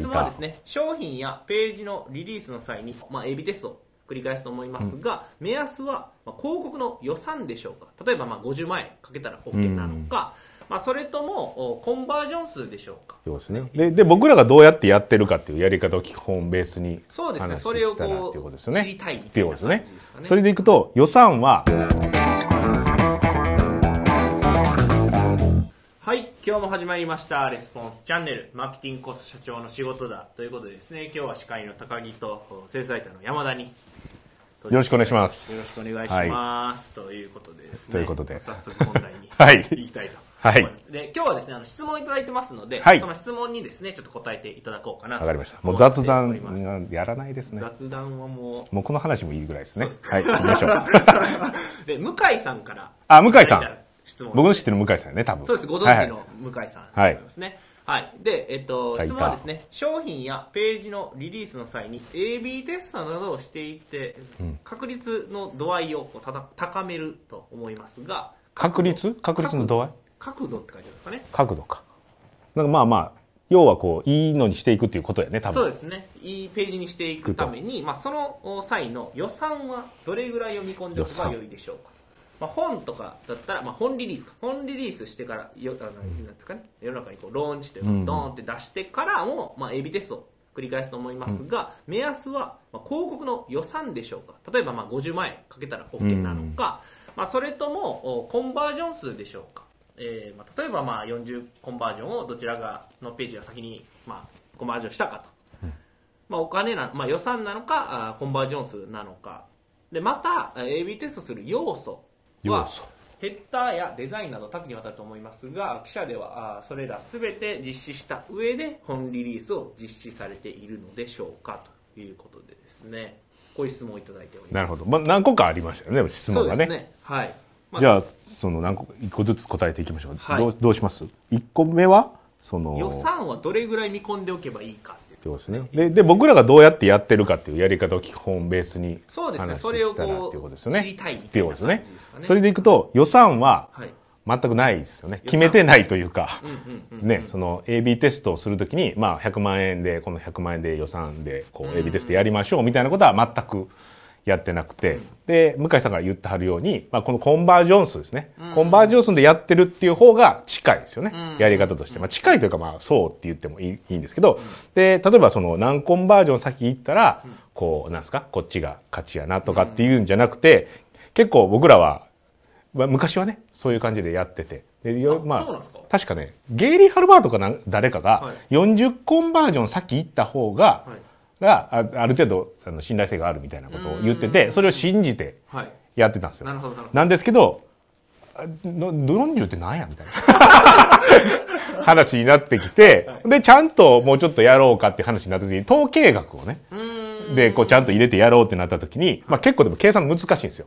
質問はですね、商品やページのリリースの際に、まあ、AB テストを繰り返すと思いますが、目安は、まあ、広告の予算でしょうか？例えば、まあ、50万円かけたら OK なのか、まあ、それともおコンバージョン数でしょうか？そうですね。で、で、僕らがどうやってやってるかっていうやり方を基本ベースにそうですね。話それをこっていうことですよね。う知りたいみってたいうことですね。感じですかね。それでいくと、予算は、今日も始まりました。レスポンスチャンネル。マーケティングコスト社長の仕事だということでですね。今日は司会の高木とセールスライターの山田によよろしくお願いします。よろしくお願いします、ということでですね。ということで。早速本題に はい。行きたいとはい思います、で今日はですねあの質問いただいてますので、はい。その質問にですねちょっと答えていただこうかなとわかりました。もう雑談やらないですね。雑談はももうこの話もいいぐらいですね。はい、行きましょう。う で向井さんからあ、向井さん。質問僕の知ってる向井さんね、多分。そうです、ご存知の向井さんでございますね。はい。で、えっと、はい質問はですね、商品やページのリリースの際に AB テストなどをしていって、確率の度合いをこうたた高めると思いますが、確率？確率の度合い？角度って書いてあるんですかね。角度か。なんかまあまあ、要はこう、いいのにしていくっていうことやね、多分。そうですね。いいページにしていくために、まあ、そのお際の予算はどれぐらいを見込んでおけば良いでしょうか。まあ、本とかだったら、まあ、本リリースか。本リリースしてから、よあのなんですかね、世の中にこうローンチというか、うんドーンって出してからも、まあ、エビテストを繰り返すと思いますが、目安は、まあ、広告の予算でしょうか。例えば、まあ、50万円かけたら OK なのか、まあ、それとも、おコンバージョン数でしょうか。えーまあ、例えば、まあ、40コンバージョンをどちらがのページが先に、まあ、コンバージョンしたかと。まあ、お金な、まあ、予算なのかあコンバージョン数なのかでまたあ AB テストする要素はヘッダーやデザインなど多岐にわたると思いますが記者ではあそれら全て実施した上で本リリースを実施されているのでしょうかということでですね。こういう質問をいただいております。なるほど。まあ何個かありましたよね、質問がね。ね。はい、まあじゃあ、その何個、一個ずつ答えていきましょう。はい。どうどうします？一個目は、その、予算はどれぐらい見込んでおけばいいかってことですね。で、で、僕らがどうやってやってるかっていうやり方を基本ベースにそうですね。話それをこっていうことですよね。う知りたいみってたいうことですね。ね。それでいくと、予算ははい。全くないですよね。決めてないというか、ね、その AB テストをするときに、まあ100万円で、この100万円で予算で、こう AB テストやりましょうみたいなことは全くやってなくて、で、向井さんが言ってはるように、まあこのコンバージョン数ですね。コンバージョン数でやってるっていう方が近いですよね。んやり方として。まあ近いというかまあそうって言ってもいいんですけど、で、例えばその何コンバージョン先行ったら、こう、なんですか、こっちが勝ちやなとかっていうんじゃなくて、結構僕らは、まあ昔はね、そういう感じでやってて。でよあまあ確かね、ゲイリー・ハルバートかなん誰かはがい、40コンバージョン先行った方が、はいがあある程度あの信頼性があるみたいなことを言ってて、それを信じてはい。やってたんですよ。な。るほどななんですけど、あの40って何やみたいな。話になってきて、で、ちゃんともうちょっとやろうかっていう話になった時に、統計学をね、で、こうちゃんと入れてやろうってなった時に、まあ結構でも計算難しいんですよ。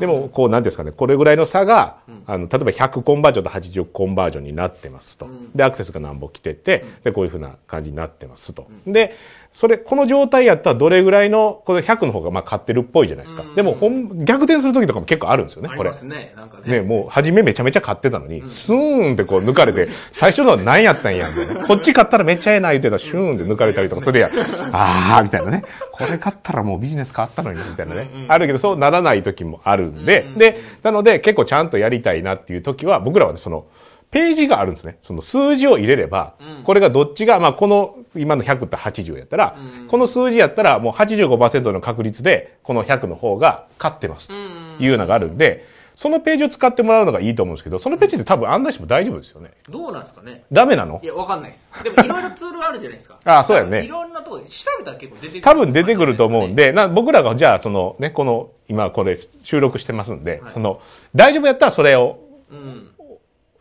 でも、こう、なんですかね、これぐらいの差が、あの、例えば100コンバージョンと80コンバージョンになってますと。で、アクセスが何本来てて、で、こういうふうな感じになってますと。で、それ、この状態やったらどれぐらいの、この100の方がまあ勝ってるっぽいじゃないですか。でも、ほん、逆転する時とかも結構あるんですよね、これねなんかねね、もう、初めめちゃめちゃ勝ってたのに、スーンってこう抜かれて、最初のは何やったんや、みたいな。こっち勝ったらめっちゃええな言ってたら、シューンって抜かれたりとかするやん。あー、みたいなね。これ勝ったらもうビジネス変わったのに、みたいなね。あるけど、そうならない時もあるんで、で、なので結構ちゃんとやりたいなっていう時は、僕らはね、その、ページがあるんですね。その数字を入れれば、これがどっちが、まあ、この、今の100って80やったら、この数字やったらもう85%の確率で、この100の方が勝ってます。というのがあるんで、そのページを使ってもらうのがいいと思うんですけど、そのページって多分案内しても大丈夫ですよね。どうなんですかね？ダメなの？いや、わかんないです。でも、いろいろツールあるじゃないですか。あそうやねいろんなところで調べたら結構出てくる。多分出てくると思うん。で、な僕らがじゃあそのね、この、今これ収録してますんで、はいその、大丈夫やったらそれをうん。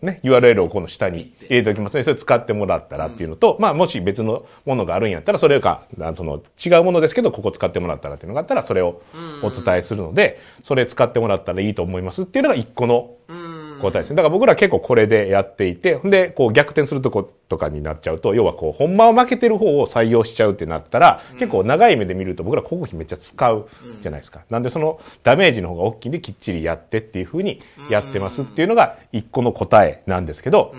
ね、URL をこの下に入れておきますね、それ使ってもらったらっていうのと、まあ、もし別のものがあるんやったら、それか、その、違うものですけど、ここ使ってもらったらっていうのがあったら、それをお伝えするので、それ使ってもらったらいいと思いますっていうのが一個のうん。答えですね。だから僕ら結構これでやっていて、ほんで、こう逆転するとことかになっちゃうと、要はこう、ほんまを負けてる方を採用しちゃうってなったら、結構長い目で見ると僕ら広告費めっちゃ使うじゃないですか。なんでそのダメージの方が大きいんできっちりやってっていうふうにやってますっていうのが一個の答えなんですけど。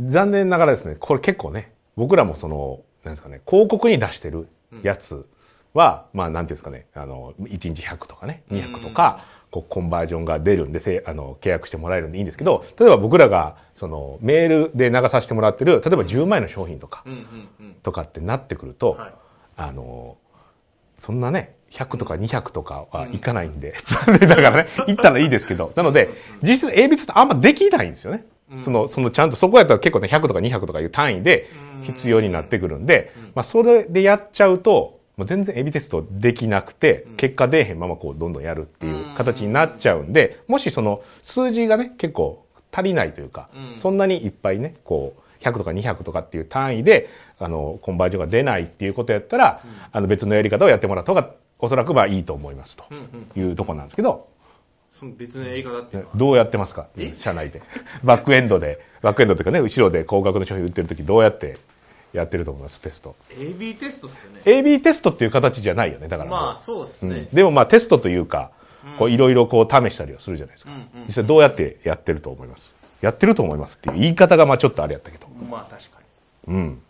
残念ながらですね、これ結構ね、僕らもその、なんですかね、広告に出してるやつは、まあ、なんていうんですかね、あの、1日100とかね、200とか、こう、コンバージョンが出るんで、せあの、契約してもらえるんでいいんですけど、例えば僕らが、その、メールで流させてもらってる、例えば10万円の商品とか、とかってなってくると、はい。あの、そんなね、100とか200とかはいかないんで、残念ながらね、行ったらいいですけど、なので、実質 AB テストあんまできないんですよね。その、そのちゃんと、そこやったら結構ね、100とか200とかいう単位で必要になってくるんで、まあ、それでやっちゃうと、もう全然 AB テストできなくて、結果出えへんままこう、どんどんやるっていう形になっちゃうんで、もしその、数字がね、結構足りないというか、うん。そんなにいっぱいね、こう、100とか200とかっていう単位で、あの、コンバージョンが出ないっていうことやったら、あの、別のやり方をやってもらった方が、おそらくまあいいと思いますというところなんですけど、その別のやり方ってどうやってますか？社内で。バックエンドで、バックエンドというかね、後ろで高額の商品売ってる時どうやってやってると思いますテスト。AB テストっすよね AB テストっていう形じゃないよね、だから。まあそうですうんね、でもまあテストというか、こういろいろこう試したりはするじゃないですか。うんうん実際どうやってやってると思います？やってると思いますっていう言い方がまあちょっとあれやったけど。まあ確かうん。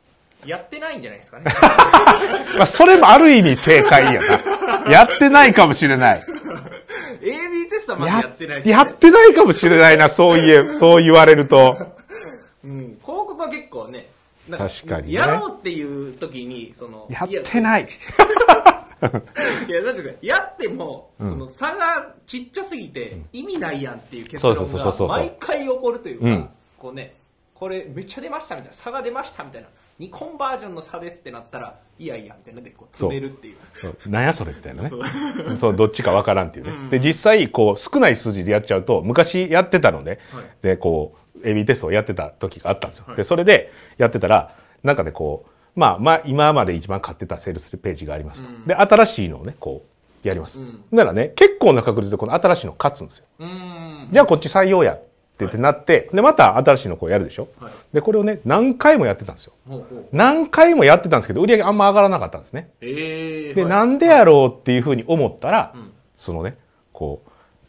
にやってないんじゃないですかね まあそれもある意味正解やな。やってないかもしれない。AB テストはまだやってないねやってないかもしれないな、そう言え、そう言われると。うん、広告は結構ね確かにね。やろうっていう時にそのやってない。いや、なんていうか、やっても、その差がちっちゃすぎて、意味ないやんっていう結論そうそうそうそうが、毎回起こるといううん。か、こうね、これめっちゃ出ましたみたいな、差が出ましたみたいな、2コンバージョンの差ですってなったら、いやいや、みたいなので、こう、詰めるっていう。なんやそれみたいなね。そう。どっちかわからんっていうね。で、実際、こう、少ない数字でやっちゃうと、昔やってたので、はい。で、こう、AB テストをやってた時があったんですよ。はいで、それでやってたら、なんかね、こう、まあ、まあ、今まで一番買ってたセールスページがありますと。で、新しいのをね、こう、やります。うんならね、結構な確率でこの新しいの勝つんですよ。うーん。じゃあこっち採用やって言ってなって、で、また新しいのこうやるでしょ。はいで、これをね、何回もやってたんですよ。ほうほう。何回もやってたんですけど、売り上げあんま上がらなかったんですね。ええー。で、はいなんでやろうっていうふうに思ったら、んそのね、こう、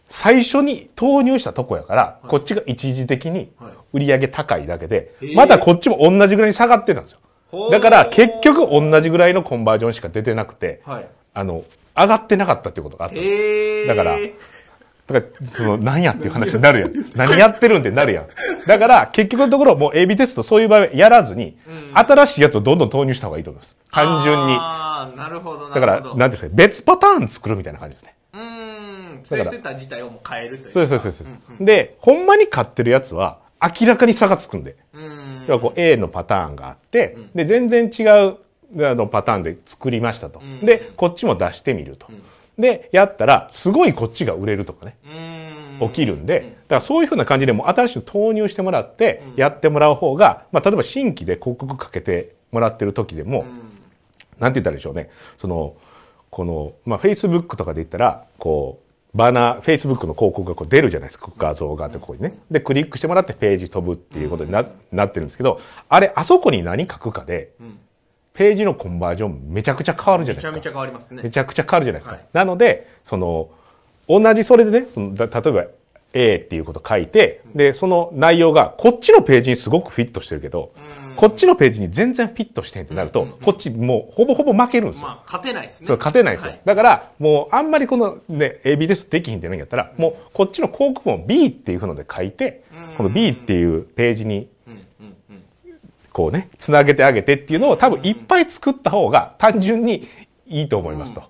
最初に投入したとこやから、こっちが一時的にはい売り上げ高いだけで、またこっちも同じぐらいに下がってたんですよ。だから結局同じぐらいのコンバージョンしか出てなくて、はい。あの、上がってなかったっていうことがあった。だからだから、その、何やっていう話になるやん。何やってるんってなるやん。だから、結局のところ、もう AB テストそういう場合はやらずに、うん新しいやつをどんどん投入した方がいいと思います。単純に。ああ、なるほど、なだから、るほど。なんですか、別パターン作るみたいな感じですね。うーん。セールセンター自体をもう変えるという。そうです、そうです、そうです。で、ほんまに買ってるやつは、明らかに差がつくんで。うーん。要はこう A のパターンがあって、で、全然違うあのパターンで作りましたと。んで、こっちも出してみると。で、やったら、すごいこっちが売れるとかね。起きるんで、だからそういうふうな感じでもう新しく投入してもらって、やってもらう方が、まあ、例えば新規で広告かけてもらってる時でも、なんて言ったらいいでしょうね。その、この、まあ、Facebook とかで言ったら、こう、バナー、Facebook の広告がこう出るじゃないですか。画像があって、ここにね。で、クリックしてもらってページ飛ぶっていうことにな,、なってるんですけど、あれ、あそこに何書くかで、んページのコンバージョンめちゃくちゃ変わるじゃないですか。めちゃめちゃ変わりますね。めちゃくちゃ変わるじゃないですか。はいなので、その、同じそれでね、そのだ例えば A っていうこと書いて、で、その内容がこっちのページにすごくフィットしてるけど、こっちのページに全然フィットしてへんってなると、こっちもうほぼほぼ負けるんですよ。まあ、勝てないですね。そう、勝てないですよ。はいだから、もう、あんまりこのね、AB テストできひんってないんやったら、もう、こっちの広告も B っていうふうので書いて、この B っていうページに。こうね、つなげてあげてっていうのを多分いっぱい作った方が単純にいいと思いますと。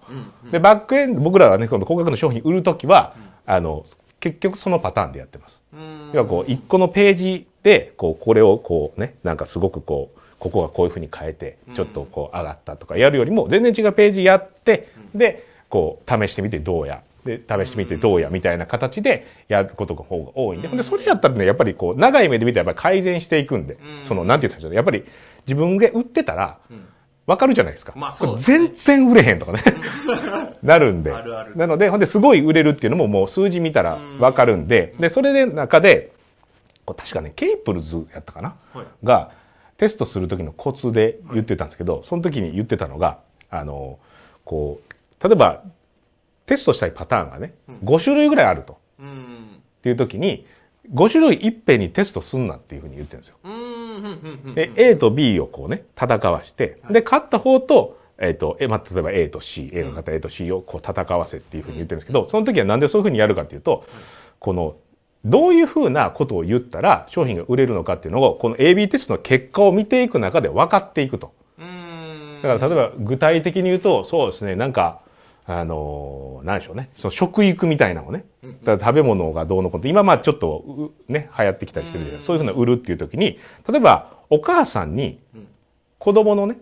で、バックエンド、僕らはね、この高額の商品売るときは、あの、結局そのパターンでやってます。うん要はこう、一個のページで、こう、これをこうね、なんかすごくこう、ここがこういうふうに変えて、ちょっとこう上がったとかやるよりも、全然違うページやって、で、こう、試してみてどうや。で、試してみてどうや、みたいな形でやることが方が多いんで。ほんで、それやったらね、やっぱりこう、長い目で見てやっぱり改善していくんで、その、なんて言ったらやっぱり自分で売ってたら、わかるじゃないですか。まあそうね。全然売れへんとかね。なるんで。あるある。なので、ほんで、すごい売れるっていうのももう数字見たらわかるんで、で、それで中で、確かね、ケイプルズやったかな、はい。が、テストする時のコツで言ってたんですけど、その時に言ってたのが、あの、こう、例えば、テストしたいパターンがね、5種類ぐらいあると。うん。っていう時に、5種類いっぺんにテストすんなっていうふうに言ってるんですよ。うん。で A と B をこうね戦わしてで勝った方と,、えーとえまあ、例えば A と C A の方 A と C をこう戦わせっていうふうに言ってるんですけど、その時はなんでそういうふうにやるかっていうと、このどういうふうなことを言ったら商品が売れるのかっていうのをこの AB テストの結果を見ていく中で分かっていくと。だから例えば具体的に言うとそうですねなんかあの何でしょうね。その食育みたいなのをね。だ食べ物がどうのこと今まあちょっとね流行ってきたりしてるじゃない。そういうふうな売るっていう時に例えばお母さんに子供のね、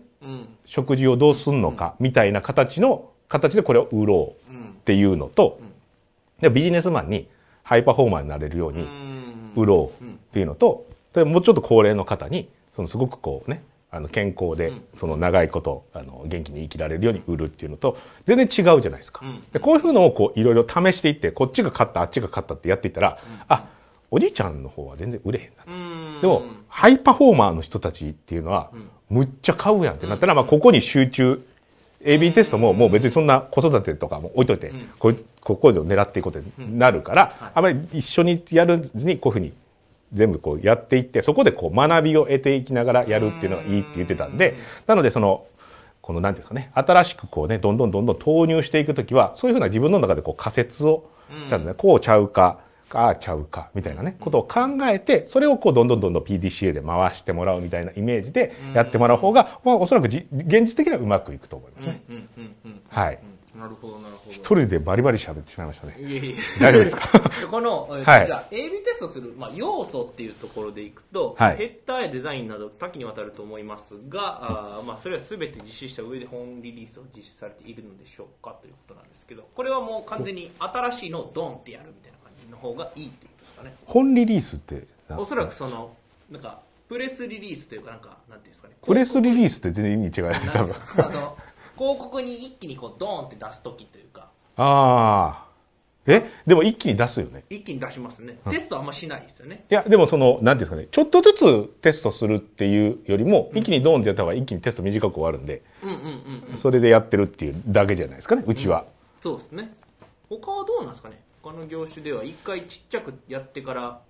食事をどうすんのかみたいな形の形でこれを売ろうっていうのと、でビジネスマンにハイパフォーマーになれるように売ろうっていうのと、でもうちょっと高齢の方にそのすごくこうねあの健康でその長いことあの元気に生きられるように売るっていうのと全然違うじゃないですか。でこういうふうのをこういろいろ試していってこっちが勝ったあっちが勝ったってやっていったら、あおじいちゃんの方は全然売れへんなでもハイパフォーマーの人たちっていうのはむっちゃ買うやんってなったら、まあ、ここに集中 AB テストももう別にそんな子育てとかも置いといて、こここで狙っていくことになるから、あまり一緒にやるずにこういうふうに全部こうやっていってそこでこう学びを得ていきながらやるっていうのがいいって言ってたんでなのでそのこの何て言うかね新しくこうねどんどんどんどん投入していく時はそういうふうな自分の中でこう仮説をちゃんとねこうちゃうかああちゃうかみたいなねことを考えてそれをこうどんどんどんどん PDCA で回してもらうみたいなイメージでやってもらう方が、まあ、おそらくじ現実的にはうまくいくと思いますね。はい。なるほどなるほど。一人でバリバリ喋ってしまいましたね。いえいえ。大丈夫ですか？この、えーじゃあ AB テストする、まあ、要素っていうところでいくと、はい。ヘッダーやデザインなど多岐にわたると思いますが、あーまあ、それは全て実施した上で本リリースを実施されているのでしょうかということなんですけどこれはもう完全に新しいのをドンってやるみたいな感じの方がいいっていうことですかね。本リリースってなおそらくそのなんかプレスリリースというかなんかなんていうんですかね。プレスリリースって全然意味違うよね多分。なんですか？あの広告に一気にこうドーンって出す時というか。ああえ？でも一気に出すよね。一気に出しますね。テストあんましないですよね。いやでもそのなんていうんですかね。ちょっとずつテストするっていうよりも、一気にドーンってやった方が一気にテスト短く終わるんで、うんうんうんうん。それでやってるっていうだけじゃないですかねうちは、そうですね。他はどうなんですかね。他の業種では一回ちっちゃくやってから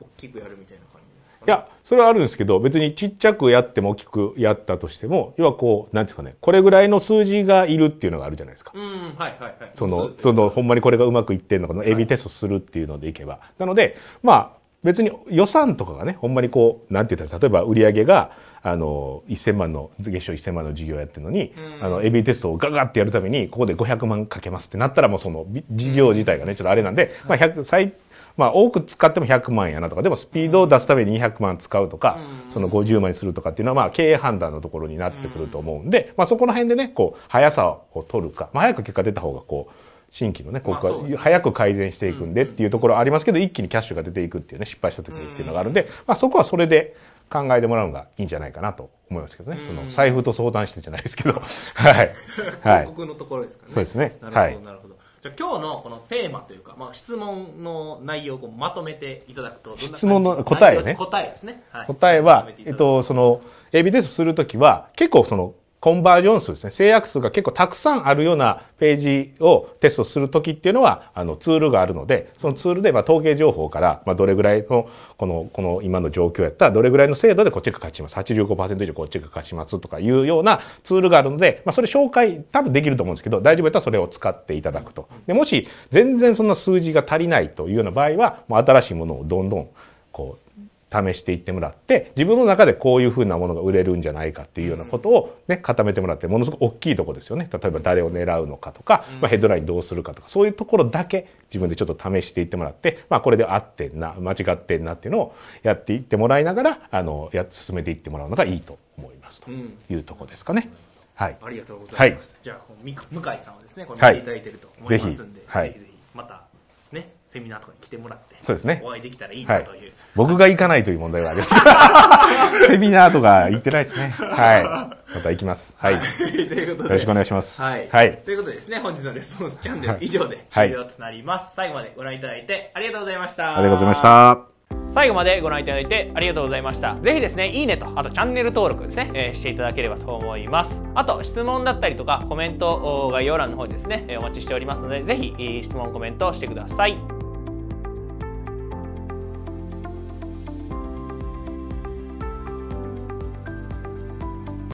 大きくやるみたいな感じいやそれはあるんですけど別にちっちゃくやっても大きくやったとしても要はこうなんていうんですかねこれぐらいの数字がいるっていうのがあるじゃないですか。うんはいはいはい。そのうそのほんまにこれがうまくいってんのかの AB テストするっていうのでいけば、なのでまあ別に予算とかがねほんまにこうなんて言ったら例えば売り上げがあの1000万の月賞1000万の事業やってるのに、あの AB テストをガガってやるためにここで500万かけますってなったらもうそのび事業自体がねちょっとあれなんで、まあ100最まあ多く使っても100万やなとかでもスピードを出すために200万使うとか、その50万にするとかっていうのはまあ経営判断のところになってくると思うんで、まあそこの辺でねこう速さを取るか、まあ、早く結果出た方がこう新規のね、ここまあそうですね。が早く改善していくんでっていうところはありますけど、一気にキャッシュが出ていくっていうね、失敗した時にっていうのがあるんで、まあそこはそれで考えてもらうのがいいんじゃないかなと思いますけどね。その財布と相談してじゃないですけど。はい。はい。広。告のところですかね。そうですね。なるほど、はい。なるほどじゃあ今日のこのテーマというか、まあ、質問の内容をまとめていただくと質問の答えね。答えですね、はい。答えはえっと、その、AB テストするときは、結構その、コンバージョン数ですね、制約数が結構たくさんあるようなページをテストするときっていうのは、あの、ツールがあるので、そのツールで、ま、統計情報から、ま、どれぐらいの、この、この今の状況やったら、どれぐらいの精度でこっちが勝ちます。85%以上こっちが勝ちますとかいうようなツールがあるので、まあ、それ紹介多分できると思うんですけど、大丈夫やったらそれを使っていただくと。で、もし、全然そんな数字が足りないというような場合は、もう新しいものをどんどん、こう、試していってもらって自分の中でこういうふうなものが売れるんじゃないかっていうようなことをね固めてもらってものすごく大きいところですよね。例えば誰を狙うのかとか、まあ、ヘッドラインどうするかとかそういうところだけ自分でちょっと試していってもらって、まあ、これで合ってんな間違ってんなっていうのをやっていってもらいながらあのや進めていってもらうのがいいと思いますとうん。いうところですかね。はい、ありがとうございます。じゃあ、向井さんはですね、これはい見ていただいてると思いますんで、ぜひ。はい。ぜひぜひ、また、ね、セミナーとかに来てもらって、そうですねお会いできたらいいはないという。僕が行かないという問題があります。セミナーとか行ってないですね。はい。また行きます。はい。よということで、ろしくお願いします。はい。はい。ということでですね、本日のレスポンスチャンネル以上ではい終了となります。最後までご覧いただいてありがとうございました。ありがとうございました。最後までご覧いただいてありがとうございましたぜひですねいいねとあとチャンネル登録ですね、えーしていただければと思いますあと質問だったりとかコメントお概要欄の方にですねえーお待ちしておりますのでぜひえー質問コメントしてください